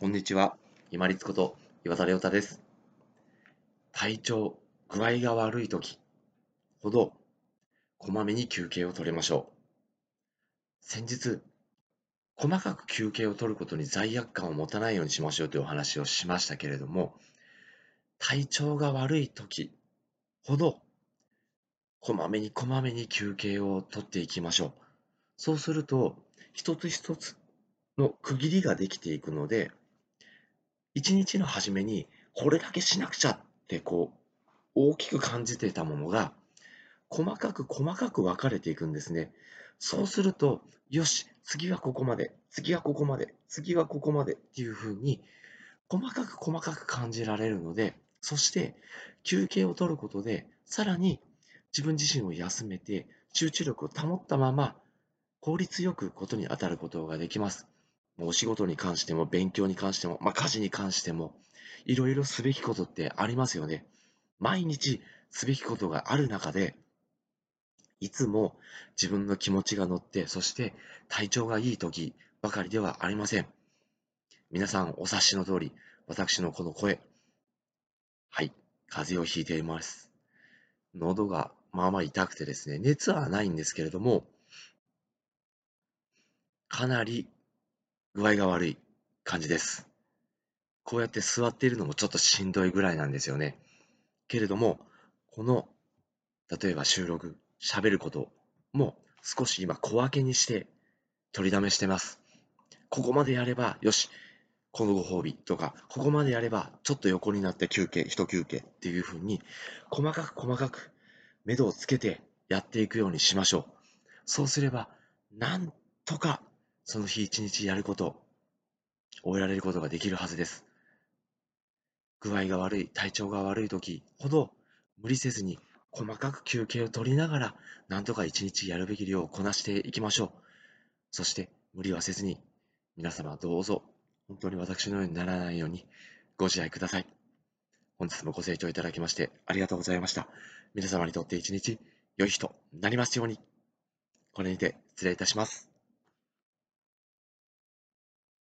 こんにちは。今立こと岩田亮太です。体調、具合が悪い時ほど、こまめに休憩を取りましょう。先日、細かく休憩を取ることに罪悪感を持たないようにしましょうというお話をしましたけれども、体調が悪い時ほど、こまめにこまめに休憩を取っていきましょう。そうすると、一つ一つの区切りができていくので、一日の初めにこれだけしなくちゃってこう大きく感じていたものが細かく細かく分かれていくんですね。そうすると、よし、次はここまで、次はここまで、次はここまでっていうふうに細かく細かく感じられるので、そして休憩を取ることでさらに自分自身を休めて集中力を保ったまま効率よくことに当たることができます。お仕事に関しても、勉強に関しても、まあ、家事に関しても、いろいろすべきことってありますよね。毎日すべきことがある中で、いつも自分の気持ちが乗って、そして体調がいい時ばかりではありません。皆さんお察しの通り、私のこの声、はい、風邪をひいています。喉がまあまあ痛くてですね、熱はないんですけれども、かなり具合が悪い感じです。こうやって座っているのもちょっとしんどいぐらいなんですよね。けれども、この、例えば収録、喋ることも少し今小分けにして取りだめしてます。ここまでやれば、よし、このご褒美とか、ここまでやれば、ちょっと横になって休憩、一休憩っていうふうに、細かく細かく、目処をつけてやっていくようにしましょう。そうすれば、なんとかその日一日やること、終えられることができるはずです。具合が悪い、体調が悪い時ほど無理せずに細かく休憩を取りながら、なんとか一日やるべき量をこなしていきましょう。そして無理はせずに、皆様どうぞ、本当に私のようにならないようにご自愛ください。本日もご清聴いただきましてありがとうございました。皆様にとって一日良い日となりますように。これにて失礼いたします。